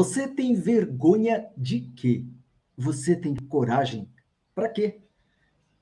Você tem vergonha de quê? Você tem coragem para quê?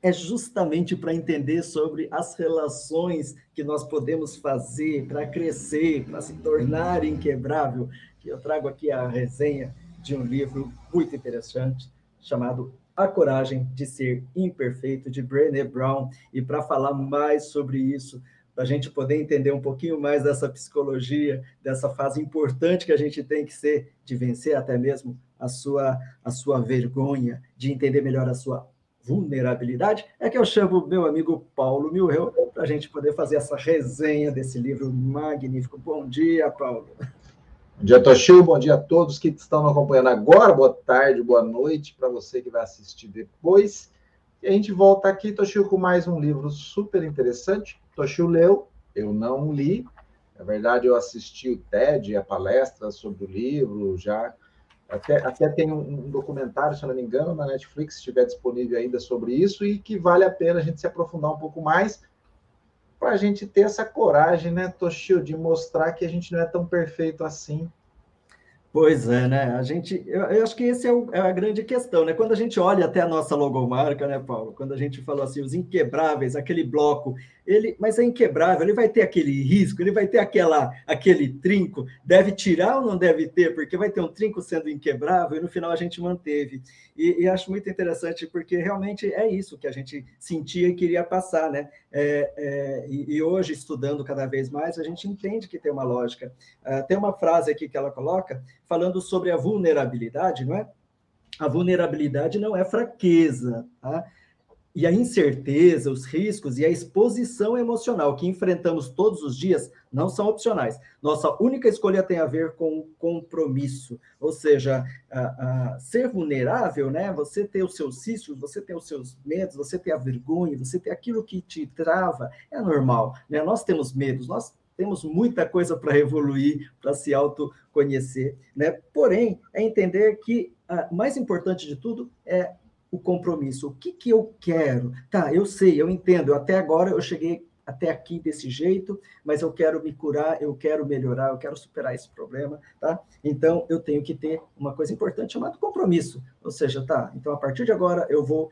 É justamente para entender sobre as relações que nós podemos fazer para crescer, para se tornar inquebrável, que eu trago aqui a resenha de um livro muito interessante chamado A Coragem de Ser Imperfeito, de Brené Brown. E para falar mais sobre isso, para a gente poder entender um pouquinho mais dessa psicologia, dessa fase importante que a gente tem que ser, de vencer até mesmo a sua, a sua vergonha, de entender melhor a sua vulnerabilidade, é que eu chamo meu amigo Paulo Milreu para a gente poder fazer essa resenha desse livro magnífico. Bom dia, Paulo. Bom dia, Toshio. Bom dia a todos que estão acompanhando agora. Boa tarde, boa noite para você que vai assistir depois. E a gente volta aqui, Toshio, com mais um livro super interessante Toshio leu, eu não li. Na verdade, eu assisti o TED, a palestra sobre o livro, já. Até, até tem um, documentário, se eu não me engano, na Netflix, se estiver disponível ainda sobre isso, e que vale a pena a gente se aprofundar um pouco mais, para a gente ter essa coragem, né, Toshio, de mostrar que a gente não é tão perfeito assim, Pois é, né? A gente, eu, eu acho que esse é, o, é, a grande questão, né? Quando a gente olha até a nossa logomarca, né, Paulo? Quando a gente falou assim, os inquebráveis, aquele bloco, ele, mas é inquebrável, ele vai ter aquele risco, ele vai ter aquela, aquele trinco, deve tirar ou não deve ter, porque vai ter um trinco sendo inquebrável e no final a gente manteve. E, e acho muito interessante porque realmente é isso que a gente sentia e queria passar, né? É, é, e, e, hoje, estudando cada vez mais, a gente entende que tem uma lógica. Uh, tem uma frase aqui que ela coloca falando sobre a vulnerabilidade, não é? A vulnerabilidade não é fraqueza, tá? E a incerteza, os riscos e a exposição emocional que enfrentamos todos os dias não são opcionais. Nossa única escolha tem a ver com compromisso, ou seja, a, a ser vulnerável, né? Você ter os seus ciscos, você ter os seus medos, você ter a vergonha, você ter aquilo que te trava, é normal, né? Nós temos medos, nós temos muita coisa para evoluir, para se autoconhecer, né? Porém, é entender que o mais importante de tudo é o compromisso. O que, que eu quero? Tá, eu sei, eu entendo. Até agora eu cheguei até aqui desse jeito, mas eu quero me curar, eu quero melhorar, eu quero superar esse problema, tá? Então eu tenho que ter uma coisa importante chamada compromisso. Ou seja, tá, então a partir de agora eu vou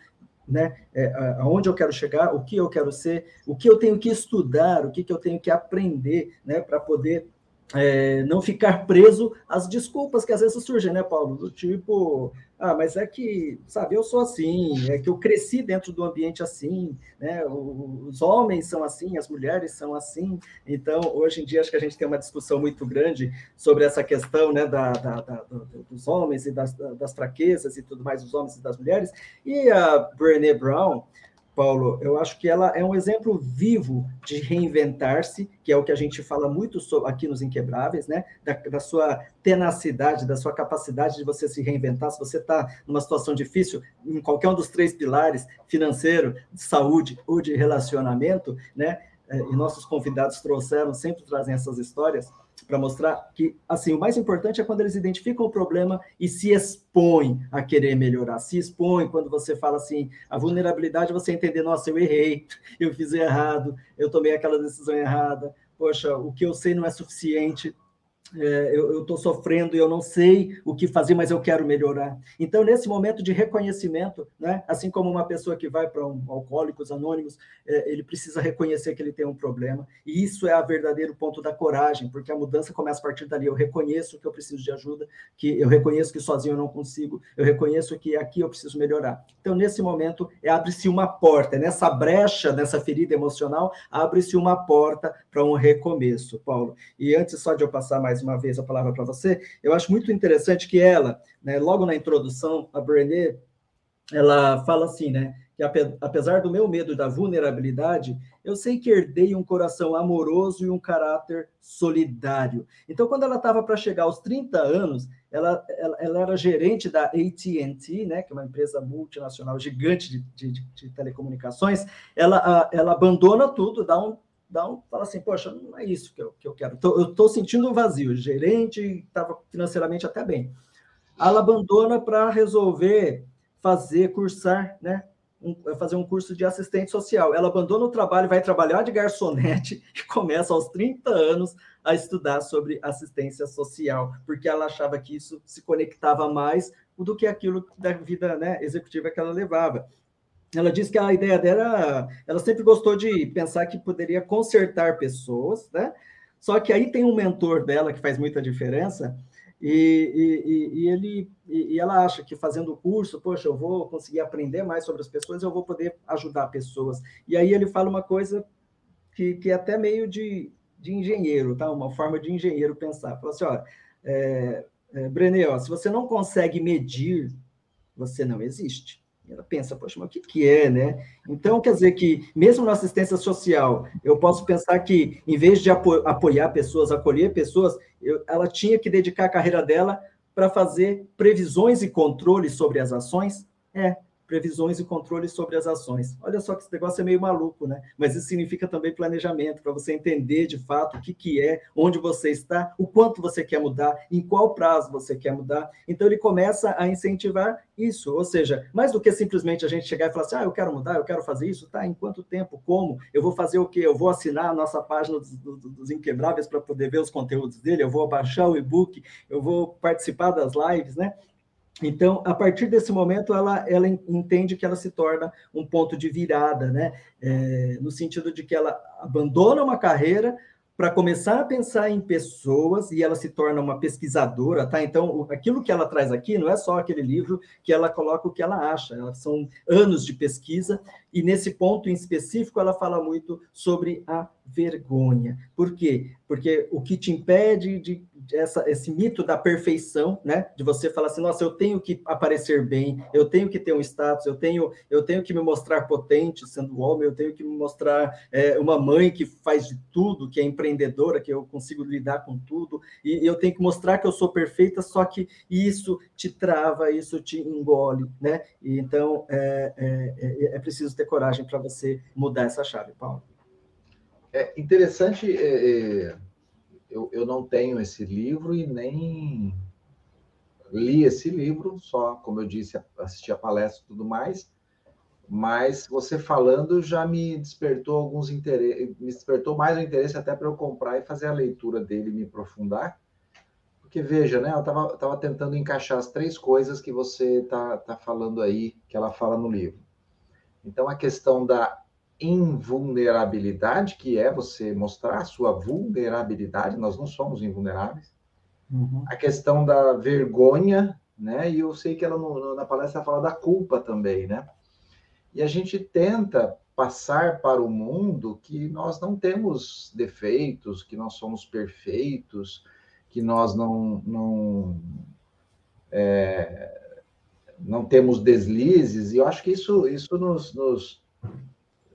né, é, aonde eu quero chegar, o que eu quero ser, o que eu tenho que estudar, o que, que eu tenho que aprender, né, para poder é, não ficar preso às desculpas que às vezes surgem, né, Paulo? Do tipo, ah, mas é que, sabe, eu sou assim, é que eu cresci dentro do ambiente assim, né? Os homens são assim, as mulheres são assim. Então, hoje em dia, acho que a gente tem uma discussão muito grande sobre essa questão, né, da, da, da dos homens e das, das fraquezas e tudo mais, dos homens e das mulheres. E a Brené Brown, Paulo, eu acho que ela é um exemplo vivo de reinventar-se, que é o que a gente fala muito sobre, aqui nos Inquebráveis, né? Da, da, sua tenacidade, da sua capacidade de você se reinventar. Se você está numa situação difícil, em qualquer um dos três pilares, financeiro, de saúde ou de relacionamento, né? É, e nossos convidados trouxeram, sempre trazem essas histórias para mostrar que, assim, o mais importante é quando eles identificam o problema e se expõem a querer melhorar. Se expõem quando você fala assim, a vulnerabilidade, você entender, nossa, eu errei, eu fiz errado, eu tomei aquela decisão errada, poxa, o que eu sei não é suficiente, é, eu estou sofrendo e eu não sei o que fazer, mas eu quero melhorar. Então, nesse momento de reconhecimento, né, assim como uma pessoa que vai para um Alcoólicos Anônimos, é, ele precisa reconhecer que ele tem um problema, e isso é o verdadeiro ponto da coragem, porque a mudança começa a partir dali. Eu reconheço que eu preciso de ajuda, que eu reconheço que sozinho eu não consigo, eu reconheço que aqui eu preciso melhorar. Então, nesse momento, é, abre-se uma porta, nessa brecha, nessa ferida emocional, abre-se uma porta para um recomeço, Paulo. E antes só de eu passar mais uma vez a palavra para você, eu acho muito interessante que ela, né, logo na introdução, a Brené, ela fala assim, né, que apesar do meu medo da vulnerabilidade, eu sei que herdei um coração amoroso e um caráter solidário. Então, quando ela estava para chegar aos 30 anos, ela, ela, ela era gerente da AT&T, né, que é uma empresa multinacional gigante de, de, de telecomunicações, ela, ela abandona tudo, dá um dá um, fala assim, poxa, não é isso que eu, que eu quero. Tô, eu estou sentindo um vazio. O gerente estava financeiramente até bem. Ela abandona para resolver fazer, cursar, né? Um, fazer um curso de assistente social. Ela abandona o trabalho, vai trabalhar de garçonete e começa aos 30 anos a estudar sobre assistência social, porque ela achava que isso se conectava mais do que aquilo da vida né, executiva que ela levava. Ela disse que a ideia dela, ela sempre gostou de pensar que poderia consertar pessoas, né? Só que aí tem um mentor dela que faz muita diferença, e, e, e ele, e, ela acha que fazendo o curso, poxa, eu vou conseguir aprender mais sobre as pessoas, eu vou poder ajudar pessoas. E aí ele fala uma coisa que, que é até meio de, de engenheiro, tá? Uma forma de engenheiro pensar. Fala assim, olha, é, é, Brené, ó, se você não consegue medir, você não existe. Ela pensa, poxa, mas o que, que é, né? Então, quer dizer que, mesmo na assistência social, eu posso pensar que, em vez de apo apoiar pessoas, acolher pessoas, eu, ela tinha que dedicar a carreira dela para fazer previsões e controles sobre as ações? É, previsões e controles sobre as ações. Olha só que esse negócio é meio maluco, né? Mas isso significa também planejamento, para você entender de fato o que, que é, onde você está, o quanto você quer mudar, em qual prazo você quer mudar. Então, ele começa a incentivar isso, ou seja, mais do que simplesmente a gente chegar e falar assim, ah, eu quero mudar, eu quero fazer isso, tá? Em quanto tempo? Como? Eu vou fazer o quê? Eu vou assinar a nossa página dos, dos, Inquebráveis para poder ver os conteúdos dele, eu vou baixar o e-book, eu vou participar das lives, né? Então, a partir desse momento, ela, ela entende que ela se torna um ponto de virada, né? É, no sentido de que ela abandona uma carreira para começar a pensar em pessoas e ela se torna uma pesquisadora, tá? Então, aquilo que ela traz aqui não é só aquele livro que ela coloca o que ela acha, são anos de pesquisa e nesse ponto em específico ela fala muito sobre a vergonha. Por quê? Porque o que te impede de essa, esse mito da perfeição, né? De você falar assim, nossa, eu tenho que aparecer bem, eu tenho que ter um status, eu tenho, eu tenho que me mostrar potente sendo homem, eu tenho que me mostrar é, uma mãe que faz de tudo, que é empreendedora, que eu consigo lidar com tudo, e eu tenho que mostrar que eu sou perfeita, só que isso te trava, isso te engole, né? E, então é, é, é, é preciso ter coragem para você mudar essa chave, Paulo. É interessante é, é eu, eu não tenho esse livro e nem li esse livro, só, como eu disse, assisti a palestra e tudo mais, mas você falando já me despertou alguns interesses, me despertou mais o interesse até para eu comprar e fazer a leitura dele, me aprofundar, porque veja, né, eu estava tava tentando encaixar as três coisas que você está tá falando aí, que ela fala no livro. Então, a questão da invulnerabilidade, que é você mostrar a sua vulnerabilidade, nós não somos invulneráveis. Uhum. A questão da vergonha, né? E eu sei que ela no, na palestra fala da culpa também, né? E a gente tenta passar para o mundo que nós não temos defeitos, que nós somos perfeitos, que nós não não é, não temos deslizes. E eu acho que isso isso nos, nos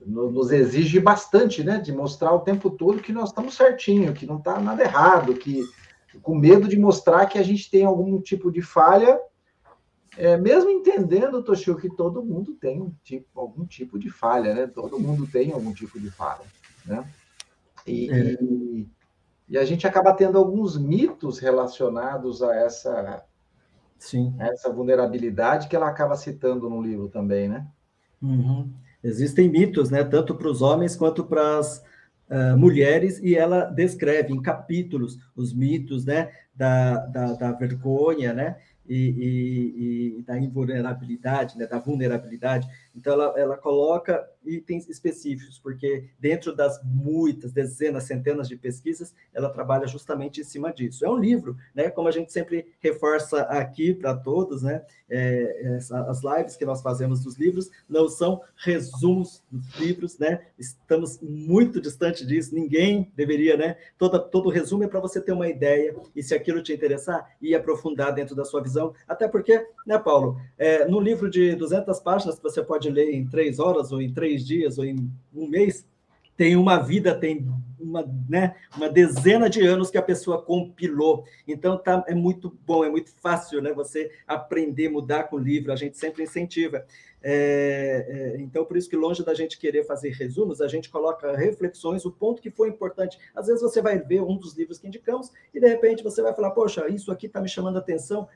nos exige bastante, né? De mostrar o tempo todo que nós estamos certinho, que não está nada errado, que com medo de mostrar que a gente tem algum tipo de falha, é, mesmo entendendo, Toshio, que todo mundo tem um tipo, algum tipo de falha, né? Todo mundo tem algum tipo de falha, né? E, é. e, e a gente acaba tendo alguns mitos relacionados a essa, Sim. essa vulnerabilidade que ela acaba citando no livro também, né? Uhum existem mitos, né, tanto para os homens quanto para as uh, mulheres, e ela descreve em capítulos os mitos, né, da, da, da vergonha, né, e, e, e, da invulnerabilidade, né, da vulnerabilidade. Então, ela, ela coloca itens específicos, porque dentro das muitas, dezenas, centenas de pesquisas, ela trabalha justamente em cima disso. É um livro, né, como a gente sempre reforça aqui para todos, né, é, as lives que nós fazemos dos livros não são resumos dos livros, né, estamos muito distante disso, ninguém deveria, né, toda, todo resumo é para você ter uma ideia, e se aquilo te interessar, ir aprofundar dentro da sua visão, até porque, né, Paulo, é, no livro de 200 páginas que você pode ler em três horas, ou em três dias, ou em um mês, tem uma vida, tem uma, né, uma dezena de anos que a pessoa compilou. Então tá, é muito bom, é muito fácil né, você aprender, mudar com o livro, a gente sempre incentiva. É, é, então, por isso que longe da gente querer fazer resumos, a gente coloca reflexões, o ponto que foi importante. Às vezes você vai ver um dos livros que indicamos e de repente você vai falar, poxa, isso aqui está me chamando a atenção,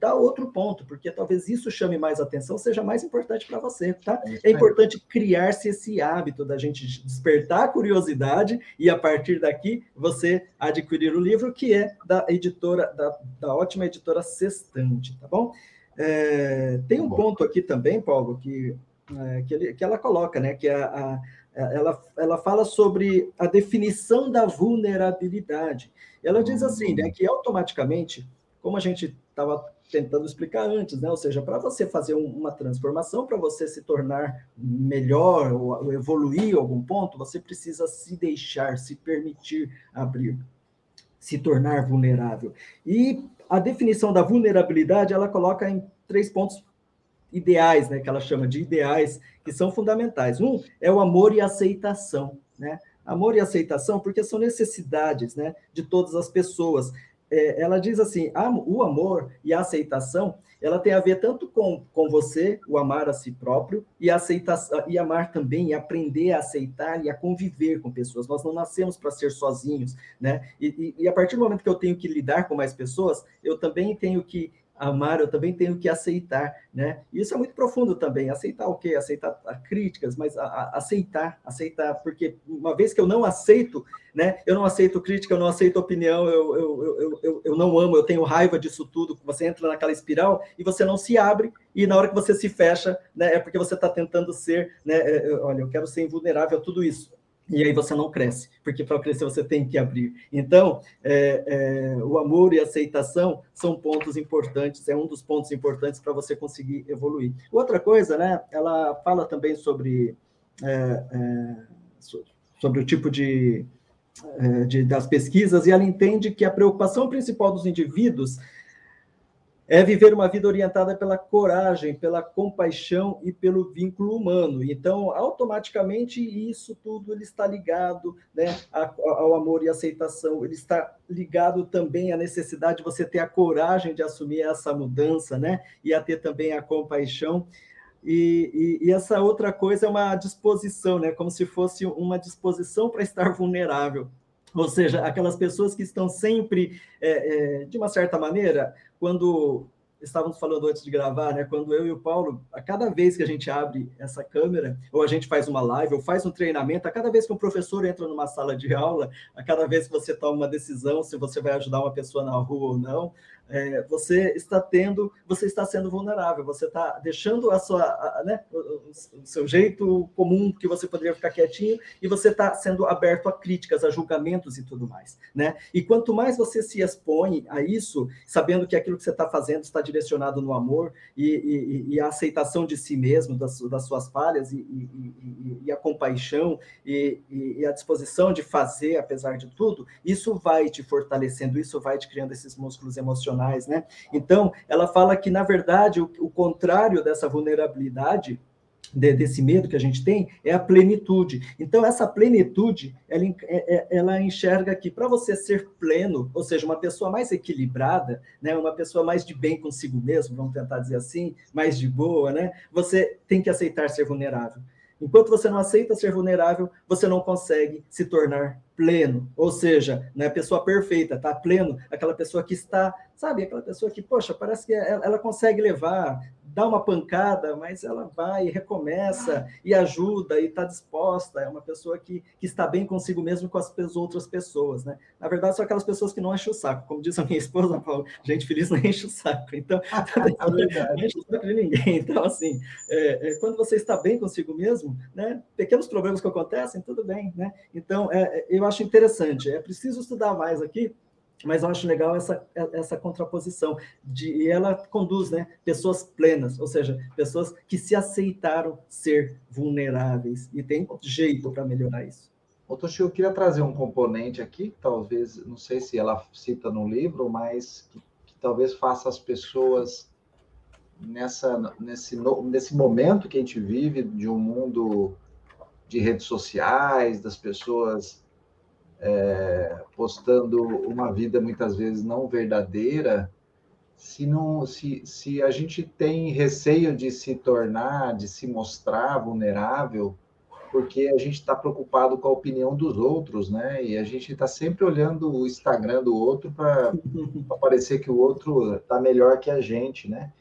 tal outro ponto, porque talvez isso chame mais atenção, seja mais importante para você, tá? É, é importante criar-se esse hábito da gente despertar a curiosidade e a partir daqui você adquirir o livro que é da editora, da, da ótima editora Sextante, tá bom? É, tem um ponto aqui também, Paulo, que, é, que, ele, que, ela coloca, né? Que a, a ela, ela fala sobre a definição da vulnerabilidade. Ela diz assim, né, que automaticamente, como a gente estava tentando explicar antes, né, ou seja, para você fazer uma transformação, para você se tornar melhor ou evoluir a algum ponto, você precisa se deixar, se permitir abrir, se tornar vulnerável. E a definição da vulnerabilidade, ela coloca em três pontos ideais, né, que ela chama de ideais, que são fundamentais. Um é o amor e aceitação, né? Amor e aceitação, porque são necessidades, né, de todas as pessoas. É, ela diz assim, o amor e a aceitação, ela tem a ver tanto com, com você, o amar a si próprio, e aceitar e amar também, e aprender a aceitar e a conviver com pessoas. Nós não nascemos para ser sozinhos, né? E, e, e a partir do momento que eu tenho que lidar com mais pessoas, eu também tenho que amar, eu também tenho que aceitar, né? Isso é muito profundo também. Aceitar o quê? Aceitar críticas, mas a, a, aceitar, aceitar, porque uma vez que eu não aceito, né? Eu não aceito crítica, eu não aceito opinião, eu, eu, eu, eu, eu não amo, eu tenho raiva disso tudo. Você entra naquela espiral e você não se abre, e na hora que você se fecha, né? É porque você está tentando ser, né? É, olha, eu quero ser invulnerável a tudo isso e aí você não cresce, porque para crescer você tem que abrir. Então, é, é, o amor e a aceitação são pontos importantes, é um dos pontos importantes para você conseguir evoluir. Outra coisa, né? Ela fala também sobre, é, é sobre o tipo de, é, de, das pesquisas e ela entende que a preocupação principal dos indivíduos é viver uma vida orientada pela coragem, pela compaixão e pelo vínculo humano. Então, automaticamente, isso tudo ele está ligado né, ao amor e aceitação, ele está ligado também à necessidade de você ter a coragem de assumir essa mudança, né, e a ter também a compaixão. E, e, e, essa outra coisa é uma disposição, né? Como se fosse uma disposição para estar vulnerável. Ou seja, aquelas pessoas que estão sempre, é, é, de uma certa maneira, quando estávamos falando antes de gravar, né? Quando eu e o Paulo, a cada vez que a gente abre essa câmera, ou a gente faz uma live, ou faz um treinamento, a cada vez que um professor entra numa sala de aula, a cada vez que você toma uma decisão se você vai ajudar uma pessoa na rua ou não, é, você está tendo, você está sendo vulnerável, você está deixando a sua, a, né, o, o, seu jeito comum que você poderia ficar quietinho e você está sendo aberto a críticas, a julgamentos e tudo mais, né? E quanto mais você se expõe a isso, sabendo que aquilo que você está fazendo está direcionado no amor e, e, e a aceitação de si mesmo, das, das suas falhas e, e a compaixão e, a disposição de fazer apesar de tudo, isso vai te fortalecendo, isso vai te criando esses músculos emocionais né? Então, ela fala que, na verdade, o, o contrário dessa vulnerabilidade, de, desse medo que a gente tem, é a plenitude. Então, essa plenitude, ela, é, é, ela enxerga que para você ser pleno, ou seja, uma pessoa mais equilibrada, né, uma pessoa mais de bem consigo mesmo, vamos tentar dizer assim, mais de boa, né, você tem que aceitar ser vulnerável. Enquanto você não aceita ser vulnerável, você não consegue se tornar pleno, ou seja, não é pessoa perfeita, tá pleno, aquela pessoa que está, sabe, aquela pessoa que, poxa, parece que ela, ela consegue levar, dá uma pancada, mas ela vai e recomeça e ajuda e está disposta. É uma pessoa que, que está bem consigo mesmo com as outras pessoas, né? Na verdade, são aquelas pessoas que não enchem o saco. Como diz a minha esposa, Paulo, gente feliz não enche o saco. Então, é não enche o saco de ninguém. Então, assim, é, é, quando você está bem consigo mesmo, né? Pequenos problemas que acontecem, tudo bem, né? Então, é, é eu acho interessante. É preciso estudar mais aqui mas eu acho legal essa, essa contraposição de e ela conduz né pessoas plenas ou seja pessoas que se aceitaram ser vulneráveis e tem jeito para melhorar isso. Ô, eu queria trazer um componente aqui, talvez, não sei se ela cita no livro, mas que, que talvez faça as pessoas nessa, nesse, nesse momento que a gente vive de um mundo de redes sociais, das pessoas é, postando uma vida muitas vezes não verdadeira, se, não, se, se a gente tem receio de se tornar, de se mostrar vulnerável, porque a gente está preocupado com a opinião dos outros, né? E a gente está sempre olhando o Instagram do outro para parecer que o outro está melhor que a gente, né?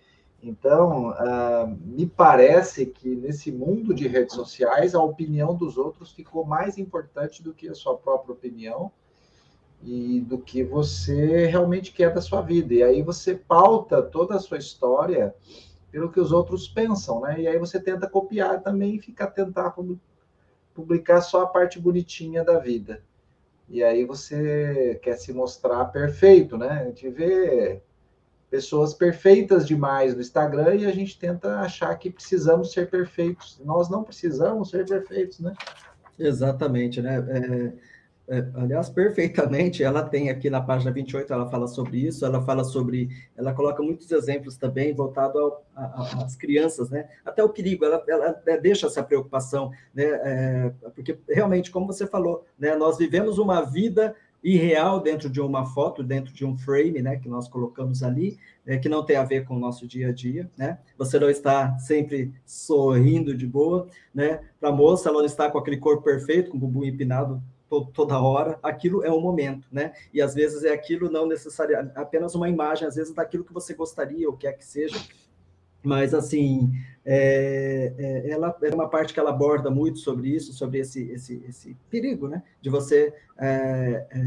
Então, uh, me parece que nesse mundo de redes sociais, a opinião dos outros ficou mais importante do que a sua própria opinião e do que você realmente quer da sua vida. E aí você pauta toda a sua história pelo que os outros pensam, né? E aí você tenta copiar também e fica tentar publicar só a parte bonitinha da vida. E aí você quer se mostrar perfeito, né? A gente vê pessoas perfeitas demais no Instagram e a gente tenta achar que precisamos ser perfeitos. Nós não precisamos ser perfeitos, né? Exatamente, né? É é, aliás, perfeitamente, ela tem aqui na página 28, ela fala sobre isso, ela fala sobre, ela coloca muitos exemplos também voltado às crianças, né? Até o perigo, ela, ela é, deixa essa preocupação, né? É, porque realmente, como você falou, né? Nós vivemos uma vida irreal dentro de uma foto, dentro de um frame, né? Que nós colocamos ali, é, que não tem a ver com o nosso dia a dia, né? Você não está sempre sorrindo de boa, né? Para a moça, ela não está com aquele corpo perfeito, com o bumbum empinado toda hora, aquilo é um momento, né? E às vezes é aquilo não necessariamente apenas uma imagem, às vezes daquilo que você gostaria ou quer que seja. Mas assim, é, é, ela é uma parte que ela aborda muito sobre isso, sobre esse, esse, esse perigo, né? De você é, é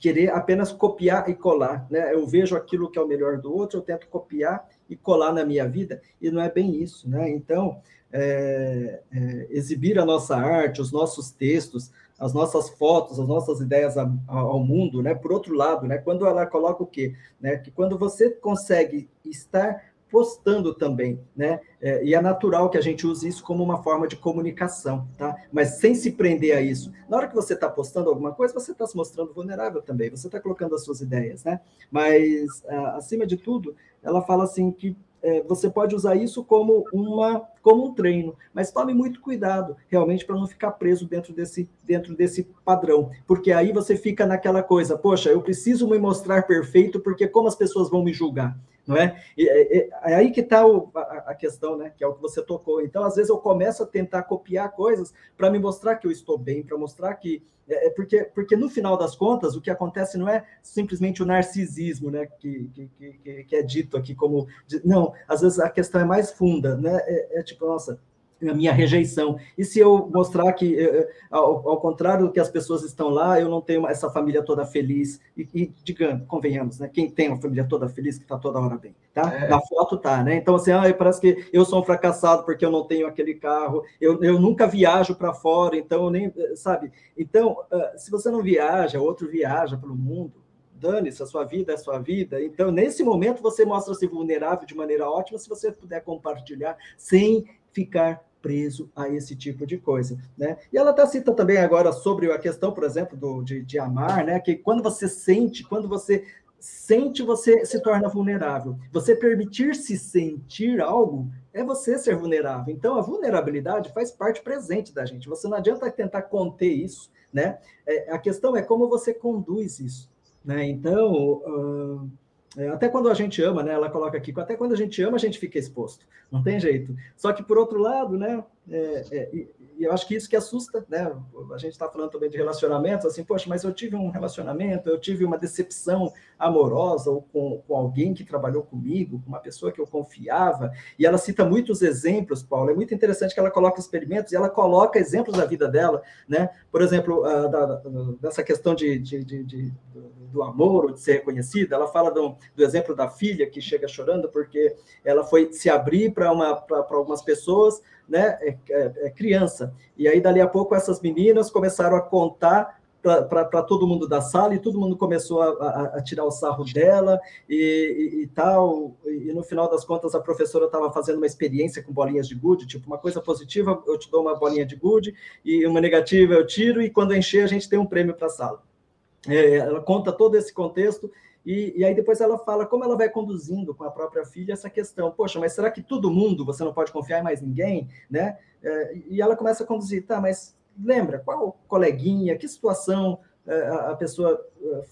querer apenas copiar e colar, né? Eu vejo aquilo que é o melhor do outro, eu tento copiar e colar na minha vida, e não é bem isso, né? Então, é, é, exibir a nossa arte, os nossos textos, as nossas fotos, as nossas ideias ao mundo, né? Por outro lado, né? Quando ela coloca o quê? Né? Que quando você consegue estar postando também, né? É, e é natural que a gente use isso como uma forma de comunicação, tá? Mas sem se prender a isso. Na hora que você está postando alguma coisa, você está se mostrando vulnerável também, você está colocando as suas ideias, né? Mas, acima de tudo, ela fala assim que é, você pode usar isso como, uma, como um treino, mas tome muito cuidado, realmente, para não ficar preso dentro desse, dentro desse padrão, porque aí você fica naquela coisa, poxa, eu preciso me mostrar perfeito, porque como as pessoas vão me julgar? não é? E, é, é aí que está a, a, questão, né? Que é o que você tocou. Então, às vezes, eu começo a tentar copiar coisas para me mostrar que eu estou bem, para mostrar que. É, é, porque, porque, no final das contas, o que acontece não é simplesmente o narcisismo, né? Que, que, que, que é dito aqui como. Não, às vezes a questão é mais funda, né? é, é tipo, nossa a minha rejeição. E se eu mostrar que, eh, eh, ao, ao, contrário do que as pessoas estão lá, eu não tenho essa família toda feliz, e, e digamos, convenhamos, né? Quem tem uma família toda feliz, que está toda hora bem, tá? É. Na foto tá, né? Então, assim, ah, parece que eu sou um fracassado porque eu não tenho aquele carro, eu, eu nunca viajo para fora, então eu nem, eh, sabe? Então, se você não viaja, outro viaja pelo mundo, dane-se, a sua vida é a sua vida. Então, nesse momento, você mostra-se vulnerável de maneira ótima, se você puder compartilhar, sem ficar preso a esse tipo de coisa, né? E ela até cita também agora sobre a questão, por exemplo, do, de, de amar, né? Que quando você sente, quando você sente, você se torna vulnerável. Você permitir-se sentir algo é você ser vulnerável. Então, a vulnerabilidade faz parte presente da gente. Você não adianta tentar conter isso, né? É, a questão é como você conduz isso, né? Então, uh, até quando a gente ama, né? Ela coloca aqui, até quando a gente ama, a gente fica exposto. Não tem jeito. Só que, por outro lado, né? É, é, e eu acho que isso que assusta, né? A gente está falando também de relacionamentos, assim, poxa, mas eu tive um relacionamento, eu tive uma decepção amorosa ou com, com alguém que trabalhou comigo, com uma pessoa que eu confiava, e ela cita muitos exemplos, Paulo, é muito interessante que ela coloca experimentos e ela coloca exemplos da vida dela, né? Por exemplo, uh, da, da, dessa questão de, de, de, de, do amor ou de ser reconhecida, ela fala do, do exemplo da filha que chega chorando porque ela foi se abrir para algumas pessoas, né, é, é, é, criança. E aí, dali a pouco, essas meninas começaram a contar para todo mundo da sala e todo mundo começou a, a, a tirar o sarro dela e, e, e, tal. E no final das contas, a professora estava fazendo uma experiência com bolinhas de gude, tipo, uma coisa positiva, eu te dou uma bolinha de gude, e uma negativa eu tiro, e quando encher, a gente tem um prêmio para a sala. É, ela conta todo esse contexto e, e, aí depois ela fala como ela vai conduzindo com a própria filha essa questão. Poxa, mas será que todo mundo você não pode confiar em mais ninguém, né? É, e ela começa a conduzir, tá? Mas lembra qual coleguinha, que situação é, a, pessoa é,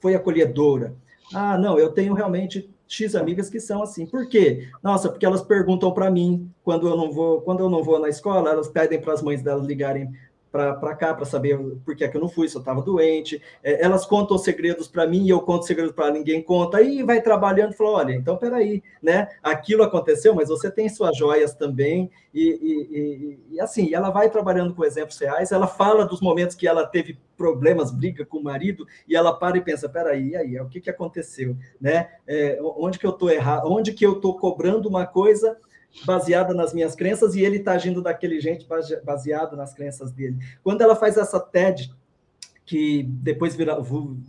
foi acolhedora? Ah, não, eu tenho realmente X amigas que são assim. Por quê? Nossa, porque elas perguntam para mim quando eu não vou, quando eu não vou na escola, elas pedem para as mães delas ligarem para cá para saber por que, é que eu não fui, se eu estava doente. É, elas contam segredos para mim e eu conto segredos para ninguém conta. Aí vai trabalhando e fala: olha, então peraí, né? Aquilo aconteceu, mas você tem suas joias também. E, e, e, e assim, ela vai trabalhando com exemplos reais. Ela fala dos momentos que ela teve problemas, briga com o marido, e ela para e pensa: peraí, aí, o que, que aconteceu? Né? É, onde que eu estou errado? Onde que eu estou cobrando uma coisa? Baseada nas minhas crenças e ele está agindo daquele jeito baseado nas crenças dele. Quando ela faz essa TED, que depois vira,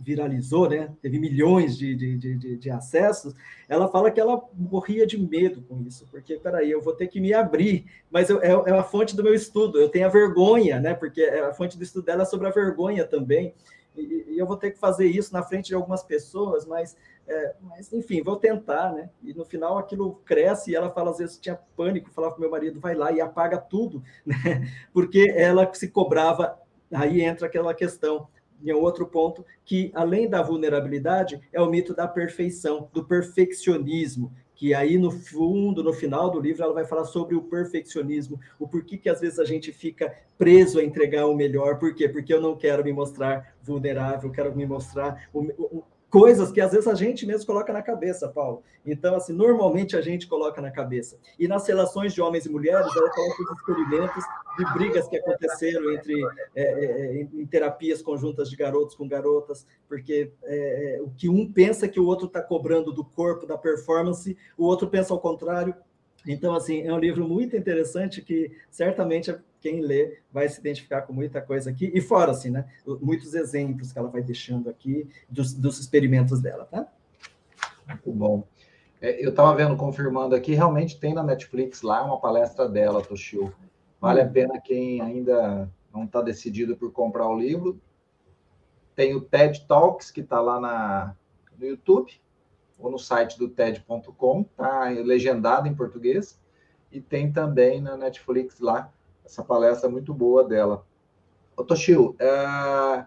viralizou, né? teve milhões de, de, de, de, acessos, ela fala que ela morria de medo com isso, porque, peraí, eu vou ter que me abrir, mas eu, é, é a fonte do meu estudo, eu tenho a vergonha, né? porque a fonte do estudo dela é sobre a vergonha também, e, eu vou ter que fazer isso na frente de algumas pessoas, mas é, mas, enfim, vou tentar, né? E no final aquilo cresce e ela fala, às vezes tinha pânico, falava para meu marido, vai lá e apaga tudo, né? Porque ela se cobrava, aí entra aquela questão, em outro ponto, que além da vulnerabilidade, é o mito da perfeição, do perfeccionismo, que aí no fundo, no final do livro, ela vai falar sobre o perfeccionismo, o porquê que às vezes a gente fica preso a entregar o melhor, por quê? Porque eu não quero me mostrar vulnerável, quero me mostrar o, o, coisas que às vezes a gente mesmo coloca na cabeça, Paulo. Então, assim, normalmente a gente coloca na cabeça. E nas relações de homens e mulheres, ela coloca os experimentos de brigas que aconteceram entre é, é, em terapias conjuntas de garotos com garotas, porque é, é o que um pensa que o outro está cobrando do corpo, da performance, o outro pensa ao contrário. Então, assim, é um livro muito interessante que certamente quem lê vai se identificar com muita coisa aqui. E fora, assim, né? Muitos exemplos que ela vai deixando aqui dos, dos experimentos dela, tá? Muito bom. É, eu estava vendo, confirmando aqui, realmente tem na Netflix lá uma palestra dela, Toshio. Vale a pena quem ainda não está decidido por comprar o livro. Tem o TED Talks, que está lá na, no YouTube ou no site do TED.com, tá legendado em português, e tem também na Netflix lá essa palestra muito boa dela. Ô, Toshio, é...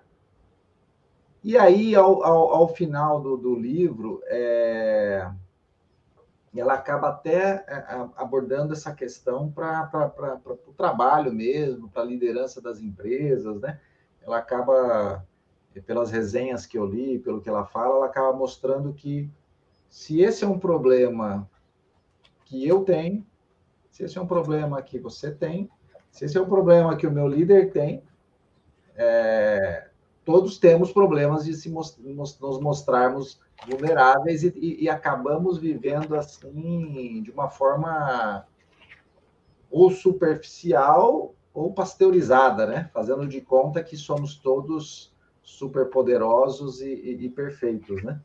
e aí, ao, ao, ao final do, do livro, é... ela acaba até é, abordando essa questão para o trabalho mesmo, para a liderança das empresas, né? Ela acaba, pelas resenhas que eu li, pelo que ela fala, ela acaba mostrando que se esse é um problema que eu tenho, se esse é um problema que você tem, se esse é um problema que o meu líder tem, é, todos temos problemas de se most, nos mostrarmos vulneráveis e, e, e, acabamos vivendo assim de uma forma ou superficial ou pasteurizada, né? Fazendo de conta que somos todos super poderosos e, e perfeitos, né?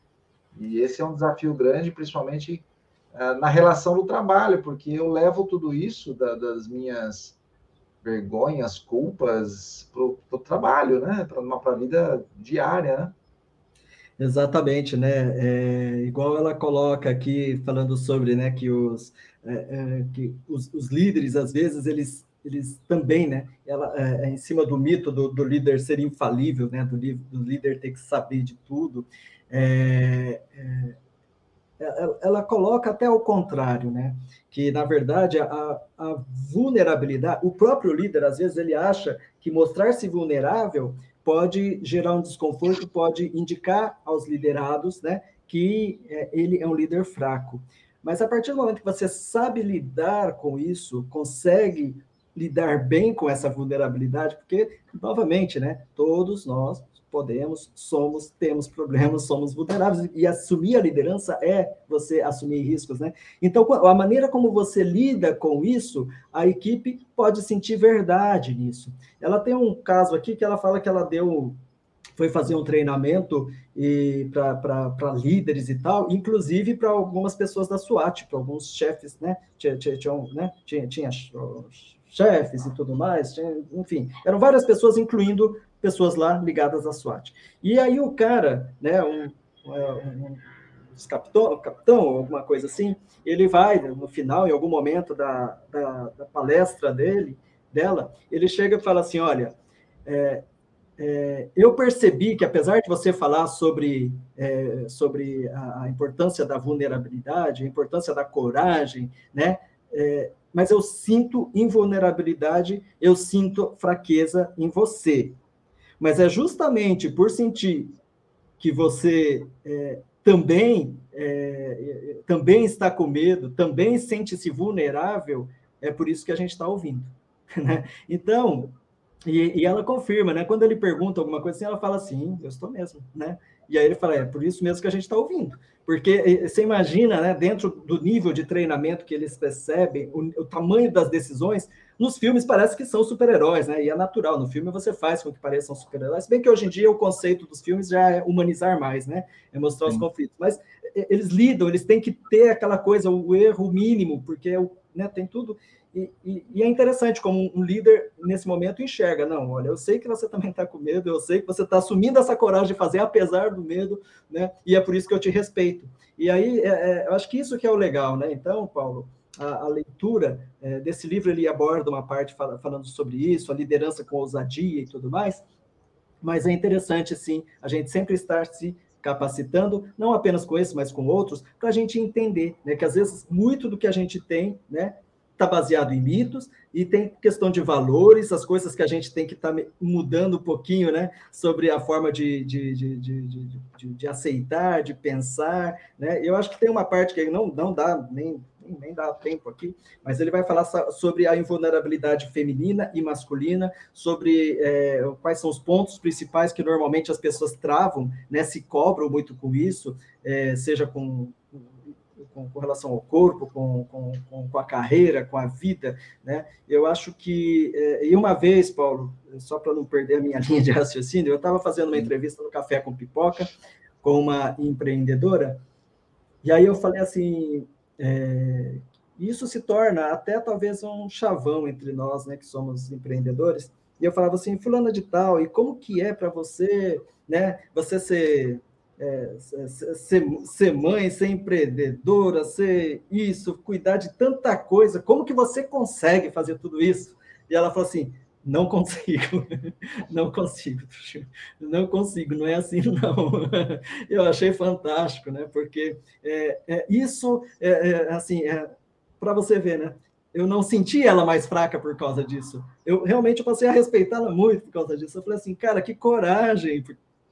E esse é um desafio grande, principalmente uh, na relação do trabalho, porque eu levo tudo isso da, das minhas vergonhas, culpas para o trabalho, né? Para a vida diária, né? Exatamente, né? É, igual ela coloca aqui, falando sobre né, que, os, é, é, que os, os, líderes, às vezes, eles, eles também, né? Ela, é, é em cima do mito do, do, líder ser infalível, né? Do, do líder ter que saber de tudo. Ela, ela, coloca até o contrário, né? Que na verdade a, a, vulnerabilidade, o próprio líder às vezes ele acha que mostrar-se vulnerável pode gerar um desconforto, pode indicar aos liderados, né, que é, ele é um líder fraco. Mas a partir do momento que você sabe lidar com isso, consegue lidar bem com essa vulnerabilidade, porque novamente, né, todos nós podemos, somos, temos problemas, somos vulneráveis, e assumir a liderança é você assumir riscos, né? Então, a maneira como você lida com isso, a equipe pode sentir verdade nisso. Ela tem um caso aqui que ela fala que ela deu foi fazer um treinamento para líderes e tal, inclusive para algumas pessoas da SWAT, para alguns chefes, né? Tinha, tinha, tinha, né? tinha, tinha chefes e tudo mais, enfim, eram várias pessoas, incluindo pessoas lá ligadas à SWAT. E aí o cara, né, um, um, um capitão, capitão, alguma coisa assim, ele vai, no final, em algum momento da, da, da palestra dele, dela, ele chega e fala assim, olha, é, é, eu percebi que, apesar de você falar sobre, é, sobre a, a, importância da vulnerabilidade, a importância da coragem, né? Mas eu sinto invulnerabilidade, eu sinto fraqueza em você. Mas é justamente por sentir que você é, também, é, também está com medo, também sente-se vulnerável, é por isso que a gente está ouvindo. Né? Então, e, e, ela confirma, né? Quando ele pergunta alguma coisa assim, ela fala assim, eu estou mesmo, né? E aí ele fala, é por isso mesmo que a gente está ouvindo. Porque você imagina, né, dentro do nível de treinamento que eles percebem, o, o tamanho das decisões, nos filmes parece que são super-heróis, né? E é natural, no filme você faz com que pareçam super-heróis. Bem que hoje em dia o conceito dos filmes já é humanizar mais, né? É mostrar Sim. os conflitos. Mas eles lidam, eles têm que ter aquela coisa, o erro mínimo, porque né, tem tudo. E, e, e, é interessante como um líder, nesse momento, enxerga: não, olha, eu sei que você também está com medo, eu sei que você está assumindo essa coragem de fazer, apesar do medo, né? E é por isso que eu te respeito. E aí, é, é, eu acho que isso que é o legal, né? Então, Paulo, a, a leitura é, desse livro ele aborda uma parte fala, falando sobre isso, a liderança com ousadia e tudo mais. Mas é interessante, sim, a gente sempre estar se capacitando, não apenas com esse, mas com outros, para a gente entender, né, que às vezes muito do que a gente tem, né, está baseado em mitos e tem questão de valores, as coisas que a gente tem que estar tá mudando um pouquinho, né, sobre a forma de, de, de, de, de aceitar, de pensar, né? Eu acho que tem uma parte que não, não dá nem nem dá tempo aqui, mas ele vai falar sobre a invulnerabilidade feminina e masculina, sobre é, quais são os pontos principais que normalmente as pessoas travam, né, se cobram muito com isso, é, seja com com, com relação ao corpo, com, com, com, a carreira, com a vida, né? Eu acho que, é, e uma vez, Paulo, só para não perder a minha linha de raciocínio, eu estava fazendo uma entrevista no Café com Pipoca com uma empreendedora, e aí eu falei assim, é, isso se torna até talvez um chavão entre nós, né, que somos empreendedores, e eu falava assim, fulana de tal, e como que é para você, né, você ser é, ser, ser, mãe, ser empreendedora, ser isso, cuidar de tanta coisa, como que você consegue fazer tudo isso? E ela falou assim: não consigo, não consigo, não consigo, não é assim, não. Eu achei fantástico, né? Porque é, é isso, é, é assim, é, para você ver, né? Eu não senti ela mais fraca por causa disso. Eu realmente passei a respeitá-la muito por causa disso. Eu falei assim, cara, que coragem,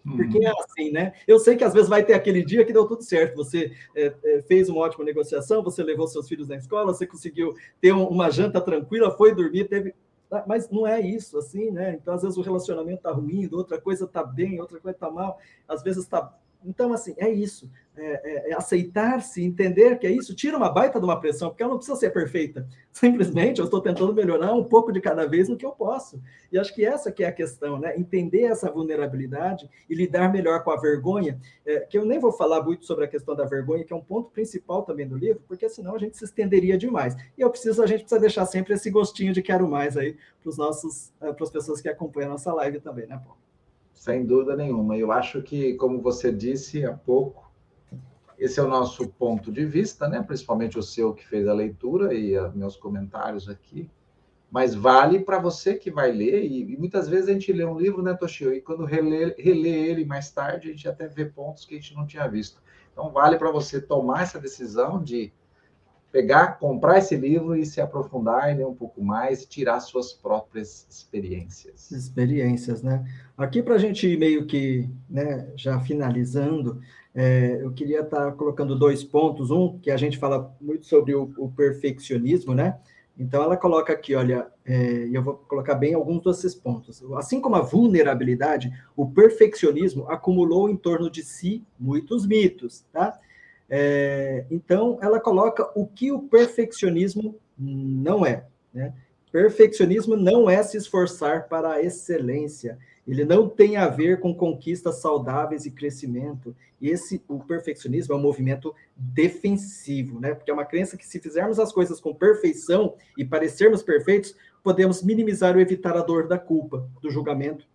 porque uhum. é assim, né? Eu sei que às vezes vai ter aquele dia que deu tudo certo. Você é, é, fez uma ótima negociação, você levou seus filhos na escola, você conseguiu ter um, uma janta tranquila, foi dormir, teve. Ah, mas não é isso, assim, né? Então, às vezes, o relacionamento tá ruim, outra coisa tá bem, outra coisa tá mal, às vezes tá. Então, assim, é isso é, é, é aceitar-se, entender que é isso, tira uma baita de uma pressão, porque ela não precisa ser perfeita. Simplesmente eu estou tentando melhorar um pouco de cada vez no que eu posso. E acho que essa que é a questão, né? Entender essa vulnerabilidade e lidar melhor com a vergonha, é, que eu nem vou falar muito sobre a questão da vergonha, que é um ponto principal também do livro, porque senão a gente se estenderia demais. E eu preciso, a gente precisa deixar sempre esse gostinho de quero mais aí para os nossos, é, para as pessoas que acompanham a nossa live também, né, Paulo? Sem dúvida nenhuma. Eu acho que, como você disse há pouco, esse é o nosso ponto de vista, né? principalmente o seu que fez a leitura e a, meus comentários aqui. Mas vale para você que vai ler, e, e, muitas vezes a gente lê um livro, né, Toshio? E quando relê, relê ele mais tarde, a gente até vê pontos que a gente não tinha visto. Então, vale para você tomar essa decisão de pegar, comprar esse livro e se aprofundar e um pouco mais tirar suas próprias experiências. Experiências, né? Aqui para a gente meio que, né, já finalizando, é, eu queria estar tá colocando dois pontos. Um, que a gente fala muito sobre o, o perfeccionismo, né? Então, ela coloca aqui, olha, é, eu vou colocar bem alguns desses pontos. Assim como a vulnerabilidade, o perfeccionismo acumulou em torno de si muitos mitos, tá? É, então, ela coloca o que o perfeccionismo não é, né? Perfeccionismo não é se esforçar para a excelência, ele não tem a ver com conquistas saudáveis e crescimento. E esse, o perfeccionismo é um movimento defensivo, né? Porque é uma crença que se fizermos as coisas com perfeição e parecermos perfeitos, podemos minimizar ou evitar a dor da culpa, do julgamento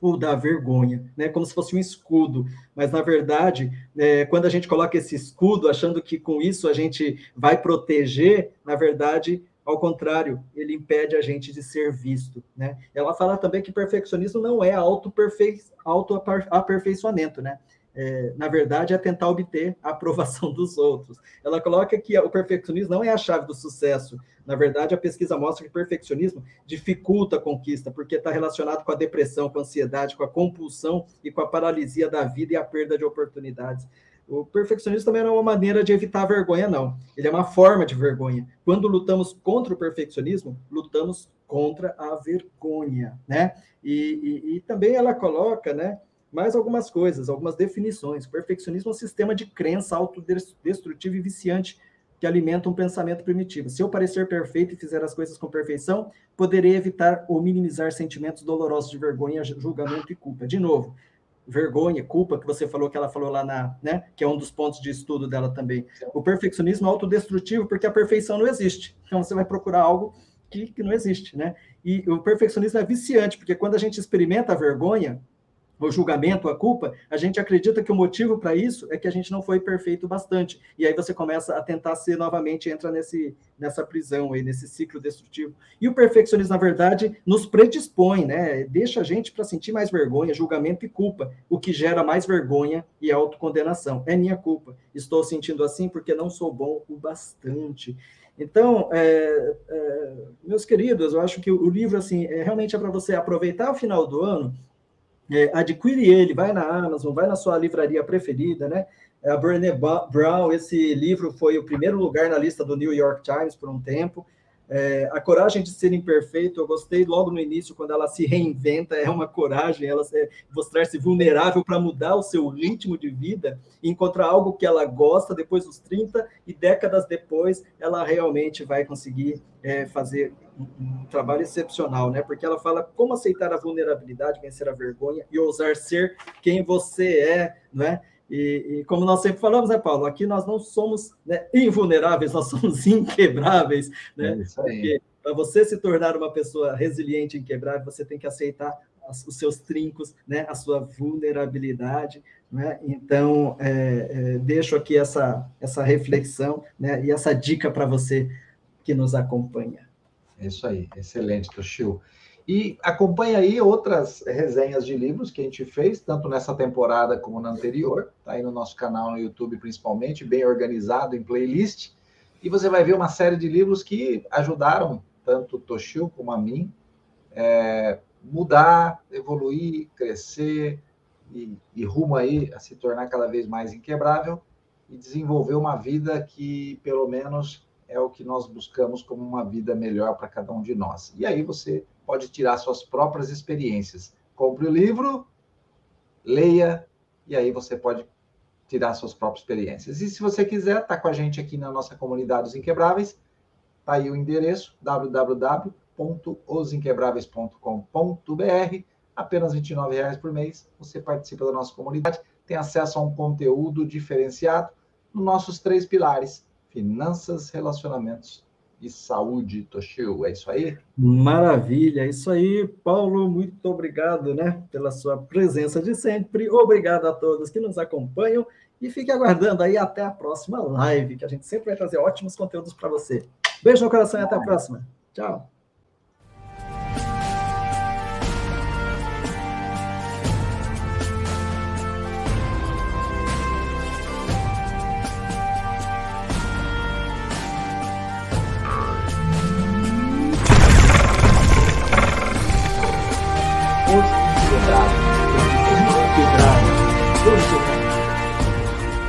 ou da vergonha, né? Como se fosse um escudo. Mas na verdade, é, quando a gente coloca esse escudo, achando que com isso a gente vai proteger, na verdade ao contrário, ele impede a gente de ser visto. Né? Ela fala também que perfeccionismo não é auto-aperfeiçoamento, né? É, na verdade, é tentar obter a aprovação dos outros. Ela coloca que o perfeccionismo não é a chave do sucesso. Na verdade, a pesquisa mostra que o perfeccionismo dificulta a conquista, porque está relacionado com a depressão, com a ansiedade, com a compulsão e com a paralisia da vida e a perda de oportunidades. O perfeccionismo também não é uma maneira de evitar a vergonha, não. Ele é uma forma de vergonha. Quando lutamos contra o perfeccionismo, lutamos contra a vergonha, né? E, e, e também ela coloca, né, mais algumas coisas, algumas definições. Perfeccionismo é um sistema de crença autodestrutivo e viciante que alimenta um pensamento primitivo. Se eu parecer perfeito e fizer as coisas com perfeição, poderei evitar ou minimizar sentimentos dolorosos de vergonha, julgamento e culpa. De novo, vergonha, culpa, que você falou que ela falou lá na, né, que é um dos pontos de estudo dela também. O perfeccionismo é autodestrutivo porque a perfeição não existe. Então você vai procurar algo que, que não existe, né? E o perfeccionismo é viciante, porque quando a gente experimenta a vergonha, o julgamento, a culpa, a gente acredita que o motivo para isso é que a gente não foi perfeito bastante. E aí você começa a tentar ser novamente, entra nesse, nessa prisão aí, nesse ciclo destrutivo. E o perfeccionismo, na verdade, nos predispõe, né? Deixa a gente para sentir mais vergonha, julgamento e culpa, o que gera mais vergonha e autocondenação. É minha culpa. Estou sentindo assim porque não sou bom o bastante. Então, é, é, meus queridos, eu acho que o livro assim é, realmente é para você aproveitar o final do ano é, adquire ele, vai na Amazon, vai na sua livraria preferida, né? A Brené Brown, esse livro foi o primeiro lugar na lista do New York Times por um tempo. É, a coragem de ser imperfeito, eu gostei logo no início, quando ela se reinventa, é uma coragem, ela mostrar-se vulnerável para mudar o seu ritmo de vida encontrar algo que ela gosta depois dos 30 e décadas depois, ela realmente vai conseguir é, fazer um, um, trabalho excepcional, né? Porque ela fala como aceitar a vulnerabilidade, vencer a vergonha e ousar ser quem você é, né? E, e, como nós sempre falamos, né, Paulo? Aqui nós não somos né, invulneráveis, nós somos inquebráveis, né? É Porque para você se tornar uma pessoa resiliente e inquebrável, você tem que aceitar os seus trincos, né, a sua vulnerabilidade, né? Então, é, é, deixo aqui essa, essa reflexão, né, e essa dica para você que nos acompanha. É isso aí, excelente, Toshio. E acompanha aí outras resenhas de livros que a gente fez, tanto nessa temporada como na anterior. Está aí no nosso canal no YouTube, principalmente, bem organizado em playlist. E você vai ver uma série de livros que ajudaram tanto Toshio como a mim é, mudar, evoluir, crescer e, e rumo aí a se tornar cada vez mais inquebrável e desenvolver uma vida que, pelo menos, é o que nós buscamos como uma vida melhor para cada um de nós. E aí você pode tirar suas próprias experiências. Compre o livro, leia, e aí você pode tirar suas próprias experiências. E se você quiser estar tá com a gente aqui na nossa comunidade Os Inquebráveis, tá aí o endereço www.osinquebráveis.com.br. Apenas R$ 29,00 por mês. Você participa da nossa comunidade, tem acesso a um conteúdo diferenciado nos nossos três pilares: finanças, relacionamentos e saúde, Toshio. É isso aí? Maravilha, é isso aí, Paulo. Muito obrigado, né, pela sua presença de sempre. Obrigado a todos que nos acompanham e fique aguardando aí até a próxima live, que a gente sempre vai trazer ótimos conteúdos para você. Beijo no coração e até a próxima. Tchau.